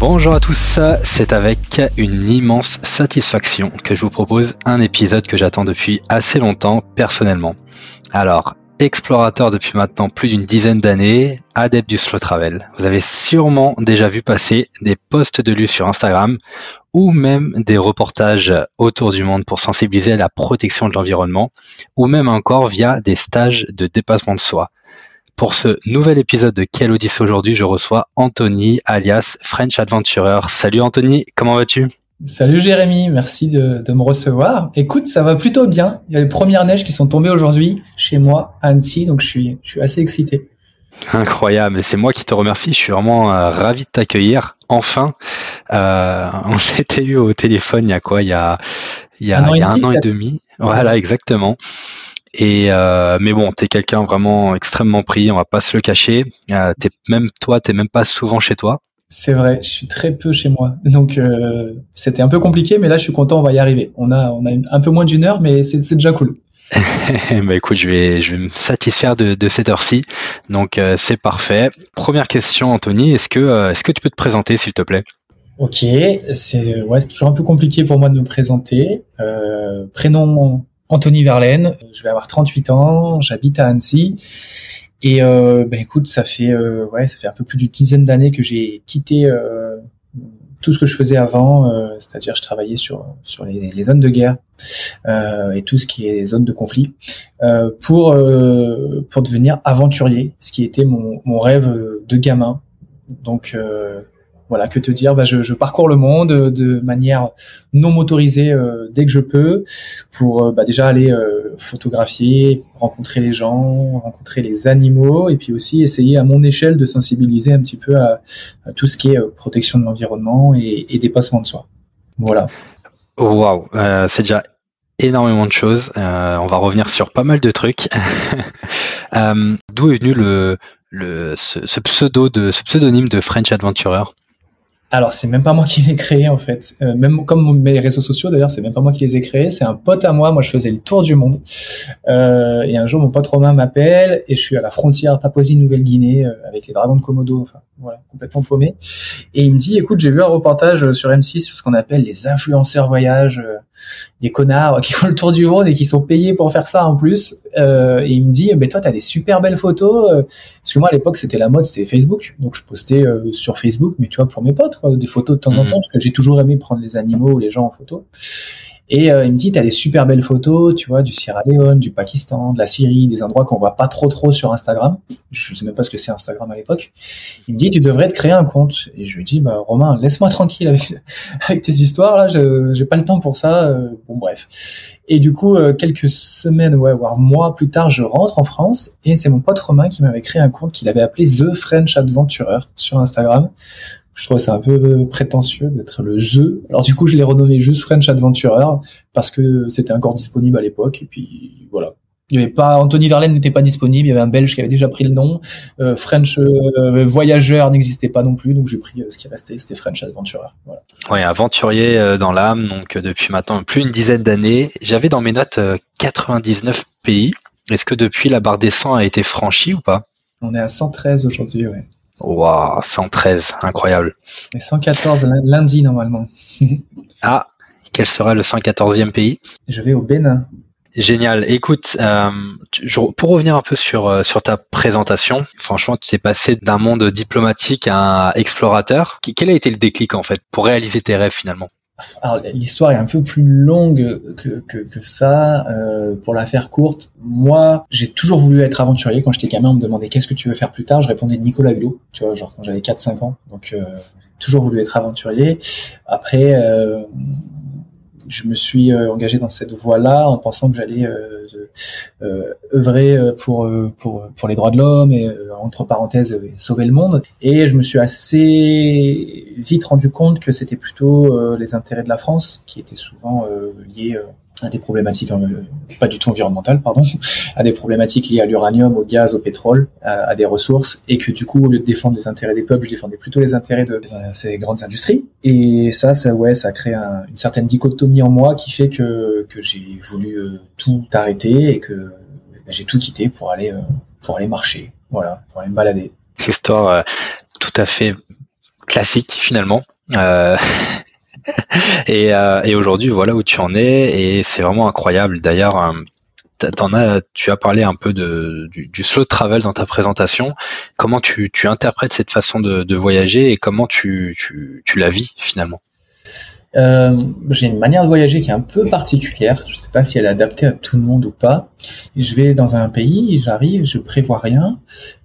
Bonjour à tous, c'est avec une immense satisfaction que je vous propose un épisode que j'attends depuis assez longtemps personnellement. Alors, explorateur depuis maintenant plus d'une dizaine d'années, adepte du slow travel. Vous avez sûrement déjà vu passer des posts de lui sur Instagram ou même des reportages autour du monde pour sensibiliser à la protection de l'environnement ou même encore via des stages de dépassement de soi. Pour ce nouvel épisode de Odyssée aujourd'hui, je reçois Anthony alias French Adventurer. Salut Anthony, comment vas-tu? Salut Jérémy, merci de, me recevoir. Écoute, ça va plutôt bien. Il y a les premières neiges qui sont tombées aujourd'hui chez moi à Annecy, donc je suis, je suis assez excité. Incroyable, c'est moi qui te remercie. Je suis vraiment euh, ravi de t'accueillir. Enfin, euh, on s'était eu au téléphone il y a quoi? Il y a, il y a un an et demi. Voilà, exactement. Et euh, mais bon, t'es quelqu'un vraiment extrêmement pris, on va pas se le cacher. Euh, t'es même toi, t'es même pas souvent chez toi. C'est vrai, je suis très peu chez moi, donc euh, c'était un peu compliqué, mais là je suis content, on va y arriver. On a on a un peu moins d'une heure, mais c'est déjà cool. bah écoute, je vais je vais me satisfaire de, de cette heure-ci, donc euh, c'est parfait. Première question, Anthony, est-ce que euh, est-ce que tu peux te présenter, s'il te plaît? Ok, c'est ouais, toujours un peu compliqué pour moi de me présenter. Euh, prénom Anthony Verlaine, je vais avoir 38 ans, j'habite à Annecy. Et euh, bah, écoute, ça fait euh, ouais, ça fait un peu plus d'une dizaine d'années que j'ai quitté euh, tout ce que je faisais avant, euh, c'est-à-dire je travaillais sur sur les, zones de guerre euh, et tout ce qui est zone de conflit euh, pour pour devenir aventurier, ce qui était mon, mon rêve de gamin. Donc voilà, que te dire? Bah, je, parcours le monde euh, de manière non motorisée euh, dès que je peux, pour euh, bah, déjà aller photographier, rencontrer les gens, rencontrer les animaux, et puis aussi essayer à mon échelle de sensibiliser un petit peu à, tout ce qui est protection de l'environnement et, dépassement de soi. Voilà. Waouh, c'est déjà énormément de choses. on va revenir sur pas mal de trucs. D'où est venu ce, pseudo de ce pseudonyme de French Adventurer? Alors c'est même pas moi qui l'ai créé en fait. Euh, même comme mes réseaux sociaux d'ailleurs, c'est même pas moi qui les ai créés. C'est un pote à moi. Moi je faisais le tour du monde. Euh, et un jour mon pote Romain m'appelle et je suis à la frontière Papouasie-Nouvelle-Guinée euh, avec les dragons de Komodo. Enfin voilà, complètement paumé. Et il me dit écoute j'ai vu un reportage sur M6 sur ce qu'on appelle les influenceurs voyage, euh, des connards qui font le tour du monde et qui sont payés pour faire ça en plus. Et il me dit ben toi t'as des super belles photos. parce que moi à l'époque c'était la mode, c'était Facebook. Donc je postais sur Facebook, mais tu vois pour mes potes des photos de temps en mhm. temps, parce que j'ai toujours aimé prendre les animaux ou les gens en photo. Et il me dit, t'as des super belles photos, tu vois, du Sierra Leone, du Pakistan, de la Syrie, des endroits qu'on voit pas trop trop sur Instagram. Je sais même pas ce que c'est Instagram à l'époque. Il me dit, tu devrais te créer un compte. Et je lui dis, bah Romain, laisse-moi tranquille avec avec tes histoires là. Je j'ai pas le temps pour ça. Euh, bon bref. Et du coup, euh, quelques semaines, ouais, voire mois plus tard, je rentre en France et c'est mon pote Romain qui m'avait créé un compte qu'il avait appelé The French Adventurer sur Instagram je trouvais ça un peu prétentieux d'être le The. Alors du coup, je l'ai renommé juste French Adventurer parce que c'était encore disponible à l'époque. Et puis voilà. Il y avait pas Anthony Verlaine n'était pas disponible. Il y avait un Belge qui avait déjà pris le nom. Euh, French euh, Voyageur n'existait pas non plus, donc j'ai pris euh, ce qui restait, c'était French Adventurer. Voilà. Oui, aventurier dans l'âme. Donc depuis maintenant plus d'une dizaine d'années, j'avais dans mes notes 99 pays. Est-ce que depuis la barre des 100 a été franchie ou pas? On est à 113 aujourd'hui, ouais. Waouh, 113, incroyable. Et 114 lundi normalement. ah, quel sera le 114e pays? Je vais au Bénin. Génial. Écoute, euh, pour revenir un peu sur euh, sur ta présentation, franchement, tu t'es passé d'un monde diplomatique à un explorateur. Quel a été le déclic en fait pour réaliser tes rêves finalement? L'histoire est un peu plus longue que, que, que ça. Euh, pour la faire courte, moi j'ai toujours voulu être aventurier. Quand j'étais gamin, on me demandait qu'est-ce que tu veux faire plus tard? Je répondais Nicolas Hulot, tu vois, genre quand j'avais 4-5 ans. Donc euh, toujours voulu être aventurier. Après, euh, je me suis engagé dans cette voie-là en pensant que j'allais œuvrer pour, pour, pour les droits de l'homme et entre parenthèses sauver le monde. Et je me suis assez vite rendu compte que c'était plutôt les intérêts de la France qui étaient souvent liés à des problématiques euh, pas du tout environnementales, pardon, à des problématiques liées à l'uranium, au gaz, au pétrole, à, des ressources, et que du coup, au lieu de défendre les intérêts des peuples, je défendais plutôt les intérêts de ces grandes industries. Et ça, ça ouais, ça crée un, une certaine dichotomie en moi qui fait que que j'ai voulu euh, tout arrêter et que ben, j'ai tout quitté pour aller euh, pour aller marcher, voilà, pour aller me balader. Histoire tout à fait classique finalement. Euh, et, euh, et aujourd'hui, voilà où tu en es, et c'est vraiment incroyable. D'ailleurs, euh, tu as parlé un peu du, slow travel dans ta présentation. Comment tu, interprètes cette façon de, voyager et comment tu, la vis finalement? Euh, j'ai une manière de voyager qui est un peu particulière. Je sais pas si elle est adaptée à tout le monde ou pas. Je vais dans un pays, j'arrive, je prévois rien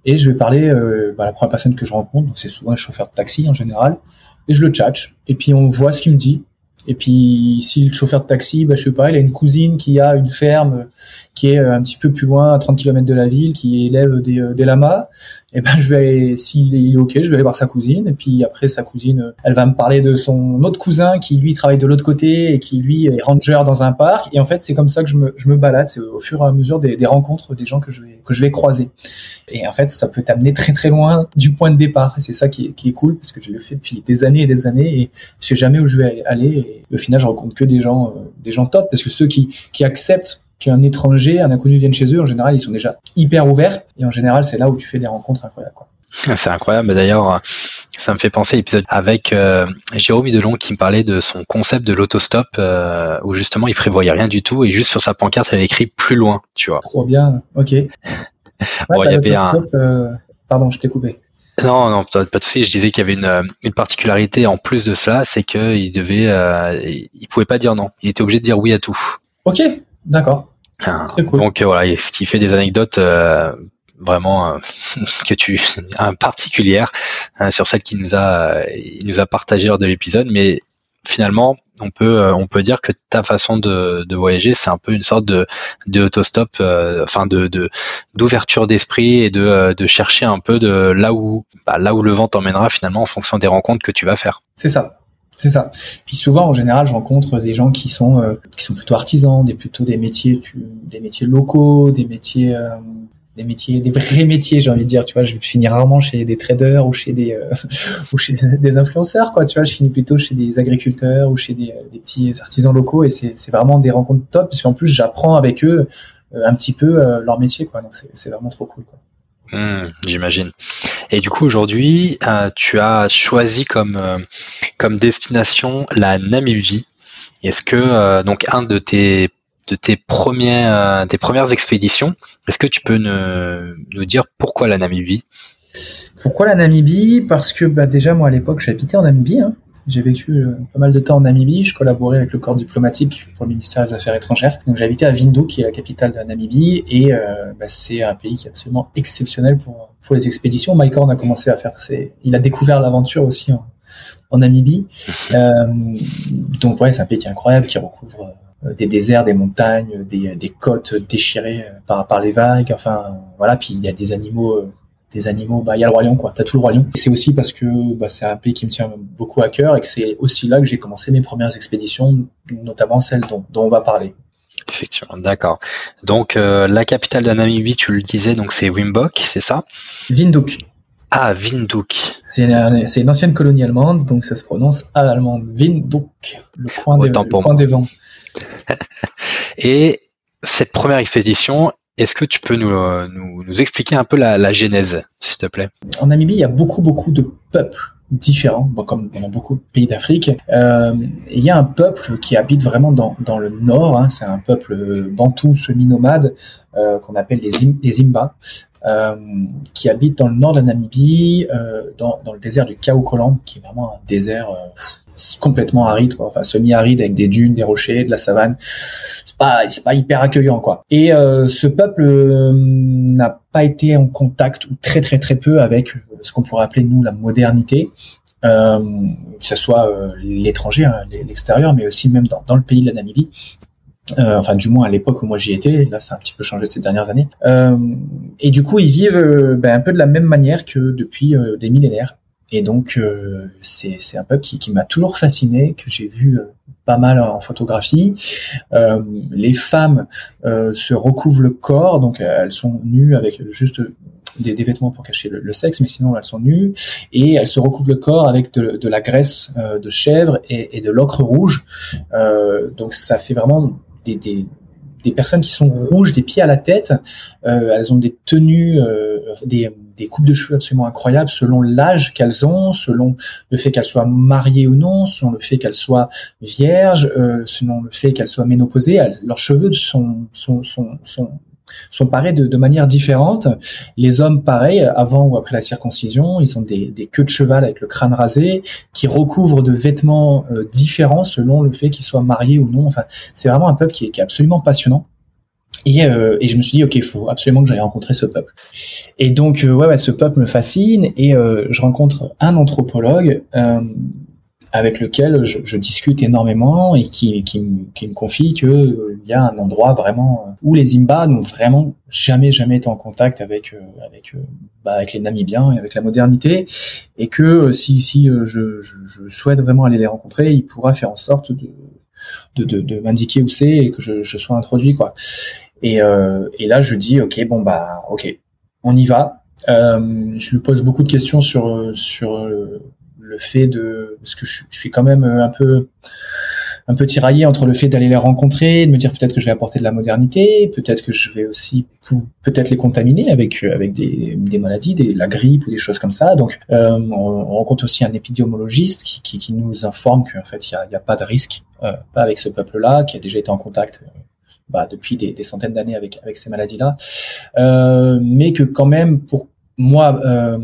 et je vais parler bah, la première personne que je rencontre. C'est souvent un chauffeur de taxi en général et je le tchatche. Et puis on voit ce qu'il me dit. Et puis si le chauffeur de taxi, bah, je sais pas, il a une cousine qui a une ferme qui est euh, un petit peu plus loin, à 30 km de la ville, qui élève des, euh, des lamas, et eh ben je vais, s'il est ok, je vais aller voir sa cousine, et puis après sa cousine, elle va me parler de son autre cousin qui lui travaille de l'autre côté et qui lui est ranger dans un parc, et en fait c'est comme ça que je me, je me balade, c'est au fur et à mesure des, des rencontres des gens que je vais que je vais croiser, et en fait ça peut t'amener très très loin du point de départ, et c'est ça qui est, qui est cool parce que je le fais depuis des années et des années, et je sais jamais où je vais aller, et au final je rencontre que des gens, euh, des gens top, parce que ceux qui qui acceptent qu'un étranger, un inconnu vienne chez eux, en général, ils sont déjà hyper ouverts. Et en général, c'est là où tu fais des rencontres incroyables. Quoi. C'est incroyable. D'ailleurs, ça me fait penser à l'épisode avec euh, Jérôme Delon qui me parlait de son concept de l'autostop euh, où justement il prévoyait rien du tout et juste sur sa pancarte il avait écrit plus loin, tu vois. Trop bien. Ok. bon, il y avait un... Euh, pardon, je t'ai coupé. Non, non, pas de souci. Je disais qu'il y avait une, une, particularité en plus de cela, c'est qu'il devait, il pouvait pas dire non. Il était obligé de dire oui à tout. Ok, D'accord. Ah, donc voilà, ce qui fait des anecdotes euh, vraiment euh, que tu un particulière euh, sur celle qui nous a il nous a partagé lors de l'épisode, mais finalement on peut on peut dire que ta façon de, de voyager c'est un peu une sorte de de autostop enfin de d'ouverture d'esprit et de, de chercher un peu de là où bah, là où le vent t'emmènera finalement en fonction des rencontres que tu vas faire. C'est ça. C'est ça. Puis souvent, en général, je rencontre des gens qui sont euh, qui sont plutôt artisans, des plutôt des métiers, des métiers locaux, des métiers, euh, des métiers, des vrais métiers, j'ai envie de dire. Tu vois, je finis rarement chez des traders ou chez des euh, ou chez des influenceurs, quoi. Tu vois, je finis plutôt chez des agriculteurs ou chez des, des petits artisans locaux, et c'est c'est vraiment des rencontres top, parce qu'en plus, j'apprends avec eux un petit peu leur métier, quoi. Donc c'est vraiment trop cool, quoi. Mmh, j'imagine. Et du coup, aujourd'hui, euh, tu as choisi comme, euh, comme destination la Namibie. Est-ce que, euh, donc, un de tes, de tes, premières, tes premières expéditions, est-ce que tu peux nous, nous dire pourquoi la Namibie? Pourquoi la Namibie? Parce que bah, déjà, moi, à l'époque, j'habitais en Namibie. Hein. J'ai vécu euh, pas mal de temps en Namibie. Je collaborais avec le corps diplomatique pour le ministère des Affaires étrangères. Donc j'habitais à Windhoek, qui est la capitale de la Namibie, et euh, bah, c'est un pays qui est absolument exceptionnel pour pour les expéditions. Mike Horn a commencé à faire ses... Il a découvert l'aventure aussi en, en Namibie. Euh, donc ouais, c'est un pays qui est incroyable, qui recouvre euh, des déserts, des montagnes, des, des côtes déchirées par, par les vagues. Enfin voilà, puis il y a des animaux des animaux, bah il y a le roi lion quoi, t'as tout le roi lion. Et c'est aussi parce que bah, c'est un pays qui me tient beaucoup à cœur et que c'est aussi là que j'ai commencé mes premières expéditions, notamment celle dont, dont on va parler. Effectivement, d'accord. Donc euh, la capitale de Namibie, tu le disais, donc c'est Windhoek, c'est ça? Windhoek. Ah, Windhoek. C'est une, une, ancienne colonie allemande, donc ça se prononce à l'allemande. Windhoek, le coin, des, le coin des vents. et cette première expédition, est-ce que tu peux nous, euh, nous, nous expliquer un peu la, la genèse, s'il te plaît? En Namibie, il y a beaucoup, beaucoup de peuples différents, comme dans beaucoup de pays d'Afrique. Euh, il y a un peuple qui habite vraiment dans, dans le nord, hein, c'est un peuple bantou semi-nomade euh, qu'on appelle les, les Imba, euh, qui habite dans le nord de la Namibie, euh, dans, dans le désert du Kaokoland, qui est vraiment un désert complètement aride, quoi. enfin semi-aride avec des dunes, des rochers, de la savane pas c'est pas hyper accueillant quoi. Et euh, ce peuple euh, n'a pas été en contact ou très très très peu avec ce qu'on pourrait appeler nous la modernité. euh, que ce soit l'étranger, hein, l'extérieur, mais aussi même dans, le pays de la Namibie. Euh, enfin du moins à l'époque où moi j'y étais, là ça a un petit peu changé ces dernières années. Euh, et du coup ils vivent ben, un peu de la même manière que depuis des millénaires. Et donc c'est c'est un peuple qui, qui m'a toujours fasciné, que j'ai vu pas mal en photographie. Euh, les femmes euh, se recouvrent le corps, donc elles sont nues avec juste des, des vêtements pour cacher le, sexe, mais sinon elles sont nues et elles se recouvrent le corps avec de, de la graisse euh, de chèvre et, et de l'ocre rouge. Euh, donc ça fait vraiment des, des, des, personnes qui sont rouges des pieds à la tête. Euh, elles ont des tenues, des des coupes de cheveux absolument incroyables selon l'âge qu'elles ont, selon le fait qu'elles soient mariées ou non, selon le fait qu'elles soient vierges, euh, selon le fait qu'elles soient ménopausées. leurs cheveux sont sont sont sont sont parés de, de, manière différente. Les hommes, pareil, avant ou après la circoncision, ils ont des, des queues de cheval avec le crâne rasé, qui recouvrent de vêtements euh, différents selon le fait qu'ils soient mariés ou non. Enfin, c'est vraiment un peuple qui est, qui est absolument passionnant. Et, euh, et, je me suis dit, ok, il faut absolument que j'aille rencontrer ce peuple. Et donc, euh, ouais, ouais, ce peuple me fascine et euh, je rencontre un anthropologue euh, avec lequel je, je, discute énormément et qui, qui, qui me confie qu'il euh, y a un endroit vraiment où les Imba n'ont vraiment jamais, jamais été en contact avec, avec, bah, avec les Namibiens et avec la modernité et que si, si je, je, je souhaite vraiment aller les rencontrer, il pourra faire en sorte de de, de, de m'indiquer où c'est et que je, je sois introduit quoi. Et, euh, et là, je dis, ok, bon bah, ok, on y va. Euh, je lui pose beaucoup de questions sur sur le fait de, parce que je, suis quand même un peu un peu tiraillé entre le fait d'aller les rencontrer, de me dire peut-être que je vais apporter de la modernité, peut-être que je vais aussi peut-être les contaminer avec avec des, des maladies, des, la grippe ou des choses comme ça. Donc euh, on, on, rencontre aussi un épidémiologiste qui, qui, qui nous informe qu'en fait il y a, y a, pas de risque, euh, pas avec ce peuple-là, qui a déjà été en contact bah, depuis des, des centaines d'années avec, avec ces maladies-là, euh, mais que quand même pour moi euh,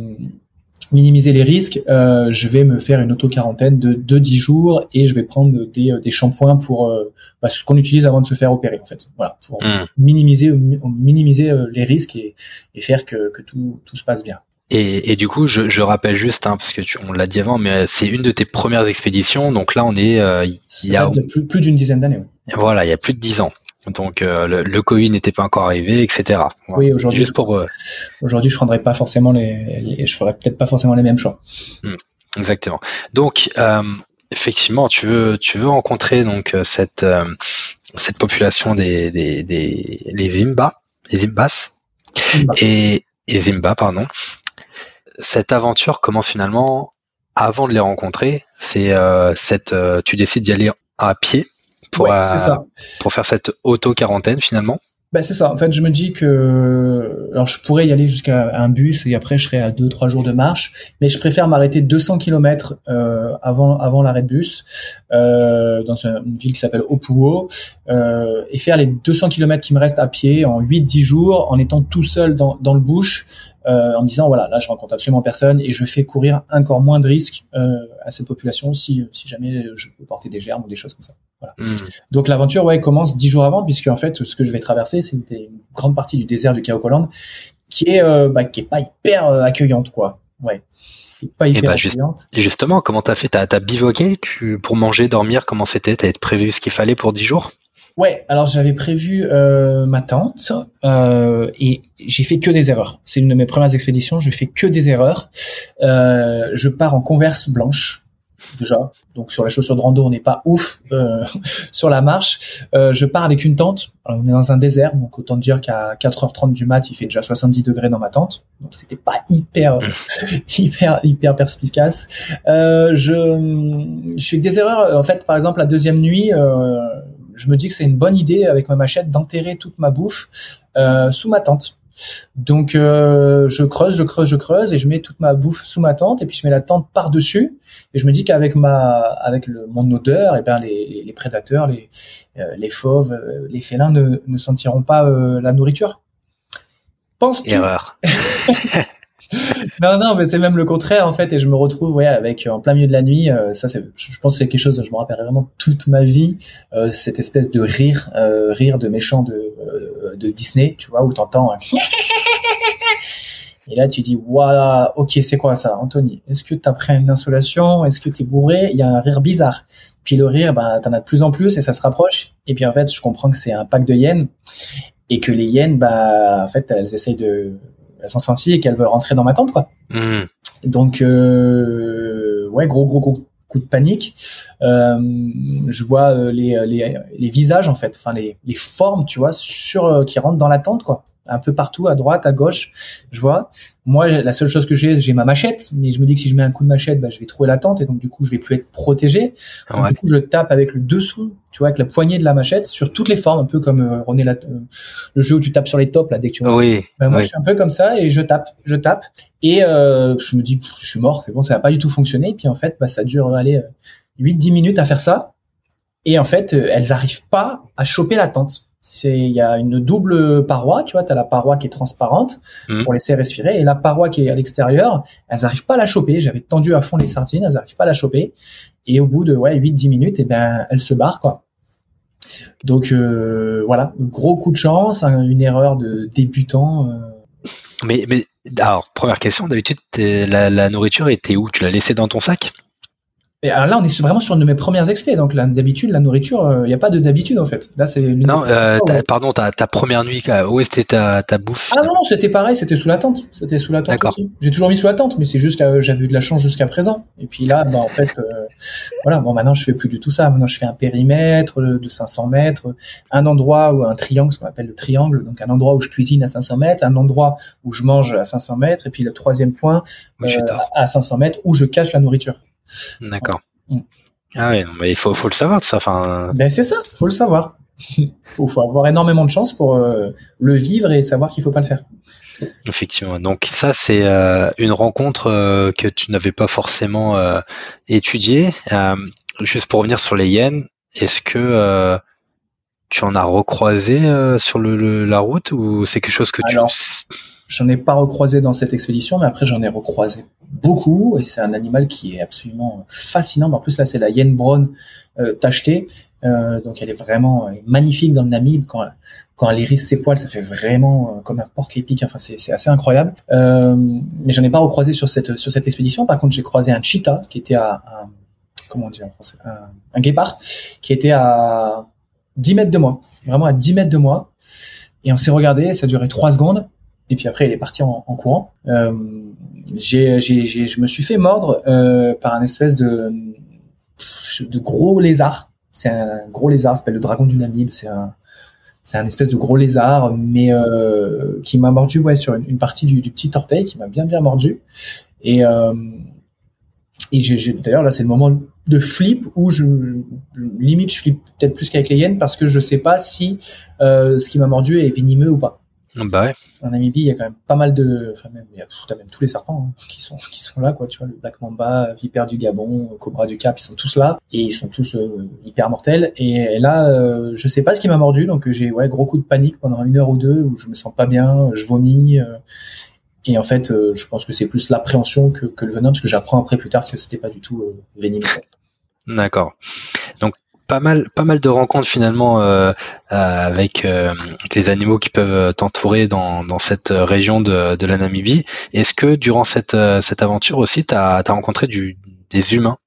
minimiser les risques, euh, je vais me faire une auto-quarantaine de, de 10 jours et je vais prendre des, des shampoings pour euh, bah, ce qu'on utilise avant de se faire opérer en fait. Voilà, pour mmh. minimiser minimiser les risques et, et faire que, que tout, tout se passe bien. Et, et, du coup, je, je rappelle juste, hein, parce que tu, on l'a dit avant, mais c'est une de tes premières expéditions. Donc là, on est, euh, il y a plus, plus d'une dizaine d'années. Voilà, il y a plus de dix ans. Donc euh, le, le, Covid n'était pas encore arrivé, etc. Oui, aujourd'hui. Juste pour. Euh, aujourd'hui, je prendrais pas forcément les, les je ferais peut-être pas forcément les mêmes choix. Hmm, exactement. Donc euh, effectivement, tu veux tu veux rencontrer donc euh, cette cette population des des, des les Zimba, les Zimbas et, et Zimba pardon. Cette aventure commence finalement avant de les rencontrer. C'est cette tu décides d'y aller à pied pour, ça. pour faire cette auto-quarantaine finalement bah c'est ça. En fait, je me dis que alors je pourrais y aller jusqu'à un bus et après je serais à deux trois jours de marche, mais je préfère m'arrêter 200 km euh, avant avant l'arrêt de bus euh, dans une ville qui s'appelle Opuo euh, et faire les 200 km qui me restent à pied en 8-10 jours en étant tout seul dans dans le bush euh, en me disant voilà là je rencontre absolument personne et je fais courir encore moins de risques euh, à cette population si si jamais je peux porter des germes ou des choses comme ça. Voilà. Hmm. Donc l'aventure ouais commence dix jours avant puisque en fait ce que je vais traverser c'est une, grande partie du désert du Kaokoland qui est euh, bah, qui est pas hyper accueillante quoi. Ouais. Pas hyper et bah, accueillante. justement, comment t'as fait? T'as as bivouaqué? Tu, pour manger, dormir Comment c'était? T'avais prévu ce qu'il fallait pour dix jours? Ouais, alors j'avais prévu euh, ma tente euh, et j'ai fait que des erreurs. C'est une de mes premières expéditions, je fais que des erreurs. Euh, je pars en converse blanche déjà, donc sur la chaussure de rando on n'est pas ouf euh, sur la marche. Euh, je pars avec une tente. Alors, on est dans un désert, donc autant dire qu'à 4h30 du mat il fait déjà 70 degrés dans ma tente, donc c'était pas hyper hyper hyper perspicace. Euh, je je fais des erreurs. En fait, par exemple la deuxième nuit je me dis que c'est une bonne idée avec ma machette d'enterrer toute ma bouffe euh, sous ma tente. Donc euh, je creuse, je creuse, je creuse et je mets toute ma bouffe sous ma tente et puis je mets la tente par dessus et je me dis qu'avec ma avec le, mon odeur et eh ben les, les prédateurs, les euh, les fauves, euh, les félins ne, ne sentiront pas euh, la nourriture. Pense-tu Erreur. non, non, mais c'est même le contraire en fait, et je me retrouve ouais avec en plein milieu de la nuit. Euh, ça, c'est, je pense, que c'est quelque chose que je me rappellerai vraiment toute ma vie. Euh, cette espèce de rire, euh, rire de méchant de, de Disney, tu vois, où t'entends. Et là, tu dis, waouh, ok, c'est quoi ça, Anthony? Est-ce que tu as pris une insolation? Est-ce que tu es bourré? Il y a un rire bizarre. Puis le rire, bah, t'en as de plus en plus et ça se rapproche. Et puis en fait, je comprends que c'est un pack de hyènes et que les hyènes, bah, en fait, elles essayent de, elles sont senties et qu'elles veulent rentrer dans ma tente, quoi. Hmm. Donc, euh, ouais, gros, gros, gros coup de panique. Euh, je vois euh, les, les, les visages en fait, enfin les, les formes, tu vois, sur euh, qui rentrent dans la tente, quoi un peu partout, à droite, à gauche, je vois. Moi, la seule chose que j'ai, j'ai ma machette, mais je me dis que si je mets un coup de machette, bah, je vais trouver la tente et donc du coup, je vais plus être protégé. Du coup, je tape avec le dessous, tu vois, avec la poignée de la machette sur toutes les formes, un peu comme euh, René la, euh, le jeu où tu tapes sur les tops là dès que tu vois. Oui. Ben, moi, je suis un peu comme ça et je tape, je tape et euh, je me dis, je suis mort, c'est bon, ça va pas du tout fonctionner. Et puis en fait, bah, ça dure, allez, 8-10 minutes à faire ça. Et en fait, elles arrivent pas à choper la tente c'est il y a une double paroi, tu vois, tu as la paroi qui est transparente Mhm. pour laisser respirer et la paroi qui est à l'extérieur, elles arrivent pas à la choper, j'avais tendu à fond les sardines, elles arrivent pas à la choper. Et au bout de ouais 8 10 minutes et ben elles se barrent quoi. Donc euh, voilà, gros coup de chance, un- une erreur de débutant euh, Mais, mais alors, première question, d'habitude, la, la nourriture était où? Tu l'as laissée dans ton sac? Et alors là, on est vraiment sur une de mes premières expés. Donc là, d'habitude, la nourriture, il n'y a pas de d'habitude en fait. Là, c'est Non, euh, ouais. pardon, ta, ta première nuit, où était ta, ta bouffe Ah non, non, c'était pareil, c'était sous la tente. C'était sous la tente D'accord. aussi. J'ai toujours mis sous la tente, mais c'est juste que j'avais eu de la chance jusqu'à présent. Et puis là, bah, en fait, euh, voilà, bon, maintenant je fais plus du tout ça. Maintenant, je fais un périmètre de de 500 mètres, un endroit ou un triangle, ce qu'on appelle le triangle. Donc un endroit où je cuisine à 500 mètres, un endroit où je mange à 500 mètres, et puis le troisième point Oui, euh, à 500 mètres où je cache la nourriture. D'accord. Mm. Ah oui, mais il faut, faut le savoir de ça. Ben c'est ça, faut le savoir. faut, faut avoir énormément de chance pour euh, le vivre et savoir qu'il faut pas le faire. effectivement. Donc ça, c'est euh, une rencontre euh, que tu n'avais pas forcément étudiée. Juste pour revenir sur les hyènes, est-ce que tu en as recroisé sur le, le- la route ou c'est quelque chose que tu... J'en ai pas recroisé dans cette expédition, mais après j'en ai recroisé beaucoup et c'est un animal qui est absolument fascinant. En plus là, c'est la hyène brown euh, tachetée, Euh, donc elle est vraiment euh, magnifique dans le Namib quand elle, quand ses poils, ça fait vraiment comme un porc épique. Enfin, c'est assez incroyable. Euh, mais j'en ai pas recroisé sur cette sur cette expédition. Par contre, j'ai croisé un cheetah qui était à comment on dit en français, un, un guépard qui était à 10 mètres de moi, vraiment à 10 mètres de moi. Et on s'est regardé, ça a duré 3 secondes. Et puis après, il est parti en, courant. Euh, j'ai, j'ai, j'ai, je me suis fait mordre euh, par un espèce de, de gros lézard. C'est un gros lézard, s'appelle le dragon du Namib. C'est un, c'est un espèce de gros lézard, mais euh, qui m'a mordu ouais sur une, partie du, petit orteil, qui m'a bien bien mordu. Et et j'ai, d'ailleurs là, c'est le moment de flip où je, limite je flippe peut-être plus qu'avec les hyènes parce que je sais pas si ce qui m'a mordu est venimeux ou pas Bah ouais. en Namibie, il y a quand même pas mal de, enfin même, il y a t'as même tous les serpents hein, qui sont qui sont là, quoi. Tu vois, le Black Mamba, Vipère du Gabon, Cobra du Cap, ils sont tous là et ils sont tous euh, hyper mortels. Et là, euh, je sais pas ce qui m'a mordu, donc j'ai ouais gros coup de panique pendant une heure ou deux où je me sens pas bien, je vomis. euh, et en fait, euh, je pense que c'est plus l'appréhension que, que le venin, parce que j'apprends après plus tard que c'était pas du tout euh, venimeux. quoi. D'accord. Pas mal, pas mal de rencontres finalement euh, euh, avec, euh, avec les animaux qui peuvent t'entourer dans, dans cette région de, de la Namibie. Est-ce que durant cette, cette aventure aussi, tu as, rencontré du, des humains?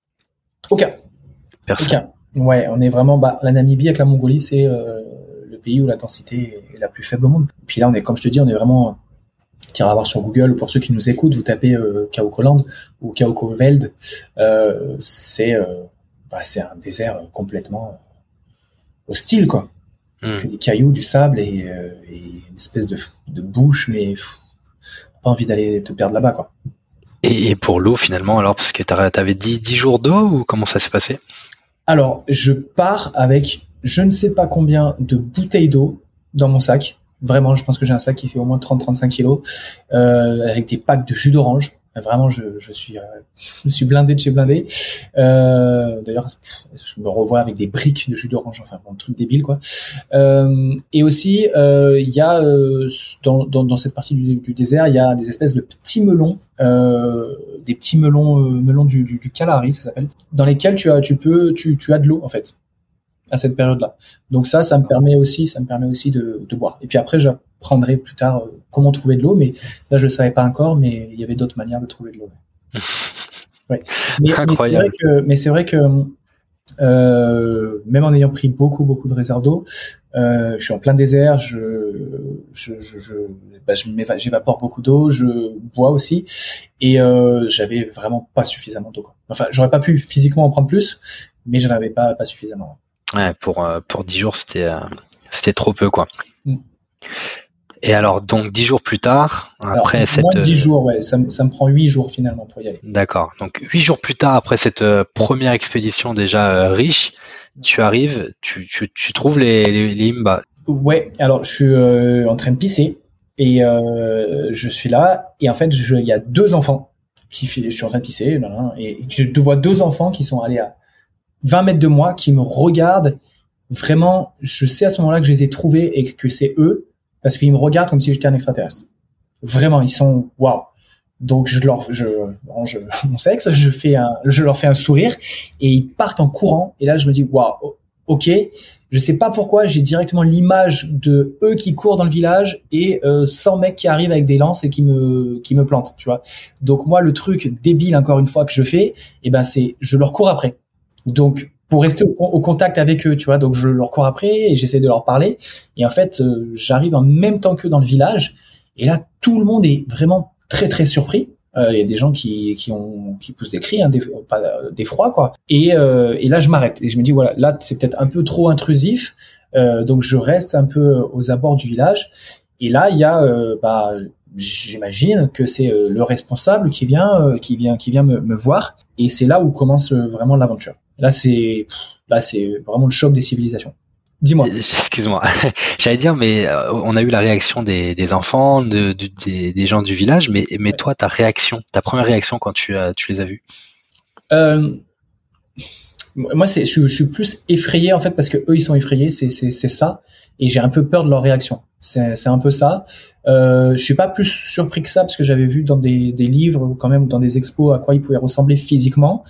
Aucun. Personne. Aucun. Ouais, on est vraiment bah, la Namibie avec la Mongolie, c'est euh, le pays où la densité est la plus faible au monde. Puis là, on est comme je te dis, on est vraiment à voir sur Google ou pour ceux qui nous écoutent, vous tapez euh, Kaukoland ou Kaukoveld, euh, c'est euh, bah, c'est un désert complètement hostile quoi. Mm. Que des cailloux, du sable et, euh, et une espèce de, de bouche, mais pff, pas envie d'aller te perdre là-bas quoi. Et, et pour l'eau finalement, alors parce que tu avais 10, 10 jours d'eau ou comment ça s'est passé? Alors, je pars avec je ne sais pas combien de bouteilles d'eau dans mon sac. Vraiment, je pense que j'ai un sac qui fait au moins 30-35 kilos, euh, avec des packs de jus d'orange. Vraiment, je, je suis, euh, je suis blindé de chez blindé. Euh, D'ailleurs, je me revois avec des briques de jus d'orange, enfin, un truc débile, quoi. Euh, et aussi, il y a dans, cette partie du, désert, il y a des espèces de petits melons, des petits melons, melons du, du, Kalahari, ça s'appelle, dans lesquels tu as, tu peux, tu, as de l'eau, en fait à cette période-là. Donc ça, ça me permet aussi, ça me permet aussi de, boire. Et puis après, j'apprendrai plus tard comment trouver de l'eau, mais là je savais pas encore, mais il y avait d'autres manières de trouver de l'eau. ouais. Mais, Incroyable. Mais c'est vrai que, euh, même en ayant pris beaucoup beaucoup de réserves d'eau, euh, je suis en plein désert, je je je, je, bah, j'évapore beaucoup d'eau, je bois aussi, et euh, j'avais vraiment pas suffisamment d'eau. Enfin, j'aurais pas pu physiquement en prendre plus, mais j'en avais pas pas suffisamment. Ouais, pour euh, pour dix jours, c'était c'était trop peu quoi. Mm. Et alors, donc, dix jours plus tard, après alors, cette. Moins dix jours, ouais, ça, ça, me prend huit jours finalement pour y aller. D'accord. Donc, huit jours plus tard, après cette euh, première expédition déjà euh, riche, tu arrives, tu, tu, tu trouves les, les, les, Imba. Ouais, alors je suis euh, en train de pisser et euh, je suis là et en fait, il y a deux enfants qui je suis en train de pisser et je vois deux enfants qui sont allés à 20 mètres de moi, qui me regardent. Vraiment, je sais à ce moment-là que je les ai trouvés et que c'est eux parce qu'ils me regardent comme si j'étais un extraterrestre. Vraiment, ils sont waouh. Donc je leur je mon sexe, je fais un je leur fais un sourire et ils partent en courant et là je me dis waouh. OK, je sais pas pourquoi, j'ai directement l'image de eux qui courent dans le village et euh, 100 mecs qui arrivent avec des lances et qui me qui me plantent, tu vois. Donc moi le truc débile encore une fois que je fais, eh ben c'est je leur cours après. Donc pour rester au, contact avec eux, tu vois. Donc je leur cours après et j'essaie de leur parler. Et en fait, euh, j'arrive en même temps qu'eux dans le village. Et là, tout le monde est vraiment très très surpris. Euh, il y a des gens qui qui ont qui poussent des cris, hein, pas d'effroi quoi. Et euh, et là, je m'arrête et je me dis voilà, là c'est peut-être un peu trop intrusif. Euh, donc je reste un peu aux abords du village. Et là, il y a bah j'imagine que c'est le responsable qui vient qui vient qui vient me voir. Et c'est là où commence vraiment l'aventure. Là, c'est là, c'est vraiment le choc des civilisations. Dis-moi. Excuse-moi. J'allais dire, mais euh, on a eu la réaction des, des enfants, de, de, des, des, gens du village, mais, mais toi, ta réaction, ta première réaction quand tu, as, tu les as vus? Euh, Moi, c'est, je, je, suis plus effrayé en fait parce que eux, ils sont effrayés, c'est, c'est, c'est ça, et j'ai un peu peur de leur réaction. C'est, c'est un peu ça. Euh, je suis pas plus surpris que ça parce que j'avais vu dans des, des livres quand même ou dans des expos à quoi ils pouvaient ressembler physiquement.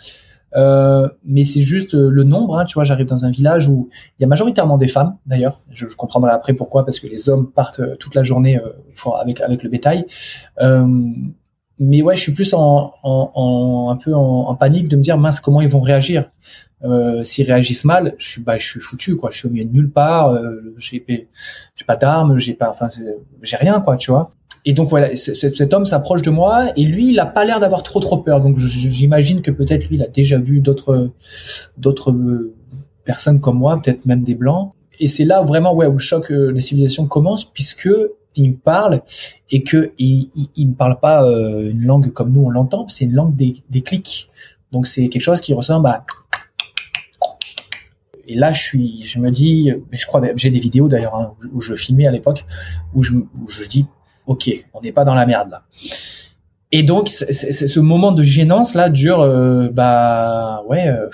Euh, mais c'est juste euh, le nombre. Hein, tu vois, j'arrive dans un village où il y a majoritairement des femmes. D'ailleurs, je, je, comprendrai après pourquoi, parce que les hommes partent euh, toute la journée euh, avec avec le bétail. Mais ouais, je suis plus en, en, un peu en, panique de me dire mince comment ils vont réagir? S'ils réagissent mal, je suis bah je suis foutu quoi. Je suis au milieu de nulle part. J'ai pas d'armes, j'ai pas enfin j'ai rien quoi, tu vois. Et donc voilà, cet homme s'approche de moi et lui, il a pas l'air d'avoir trop trop peur. Donc j'imagine que peut-être lui, il a déjà vu d'autres d'autres euh, personnes comme moi, peut-être même des blancs. Et c'est là vraiment ouais où le choc euh, des civilisations commence puisque il me parle et que il, il, il ne parle pas euh, une langue comme nous on l'entend, c'est une langue des, clics. Donc c'est quelque chose qui ressemble à et là, je suis, je me dis, mais je crois, j'ai des vidéos d'ailleurs hein, où je filmais à l'époque, où je, où je dis, ok, on n'est pas dans la merde là. Et donc, c'est, ce moment de gênance là dure, euh, bah ouais, euh,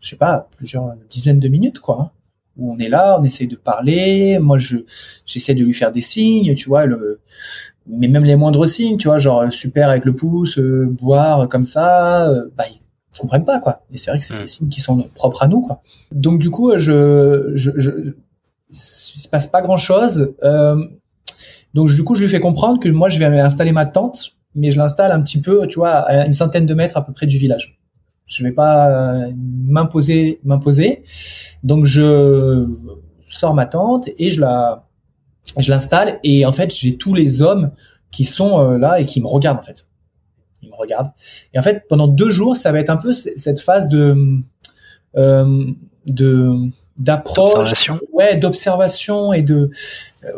je sais pas, plusieurs dizaines de minutes quoi. Hein, où on est là, on essaye de parler. Moi, je j'essaie de lui faire des signes, tu vois, le, mais même les moindres signes, tu vois, genre super avec le pouce, euh, boire comme ça, euh, bah ils comprennent pas quoi. Et c'est vrai que c'est des signes qui sont propres à nous quoi. Donc du coup, je, je, je, je il se passe pas grand chose. Euh, donc du coup, je lui fais comprendre que moi, je vais installer ma tente, mais je l'installe un petit peu, tu vois, à une centaine de mètres à peu près du village. Je vais pas m'imposer, m'imposer. Donc je sors ma tente et je la, je l'installe et en fait, j'ai tous les hommes qui sont là et qui me regardent en fait. Ils me regardent. Et en fait, pendant deux jours, ça va être un peu cette phase de euh, de d'approche, ouais, d'observation et de, euh,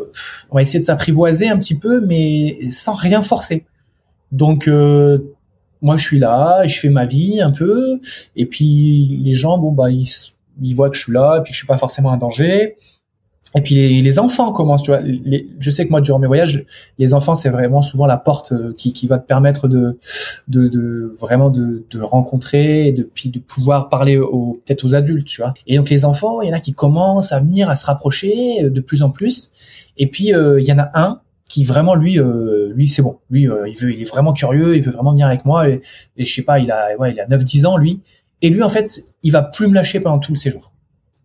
on va essayer de s'apprivoiser un petit peu, mais sans rien forcer. Donc euh, moi je suis là, je fais ma vie un peu, et puis les gens, bon bah ils, ils voient que je suis là, et puis que je suis pas forcément un danger. Et puis les, enfants commencent, tu vois. Je sais que moi durant mes voyages, les enfants c'est vraiment souvent la porte euh, qui, va te permettre de, de, de vraiment de, de rencontrer, et de de pouvoir parler aux peut-être aux adultes, tu vois. Et donc les enfants, il y en a qui commencent à venir, à se rapprocher de plus en plus. Et puis euh, il y en a un qui vraiment lui, euh, lui c'est bon, lui euh, il veut, il est vraiment curieux, il veut vraiment venir avec moi. Et, et je sais pas, il a ouais, il a 9-10 ans lui. Et lui en fait, il va plus me lâcher pendant tout le séjour.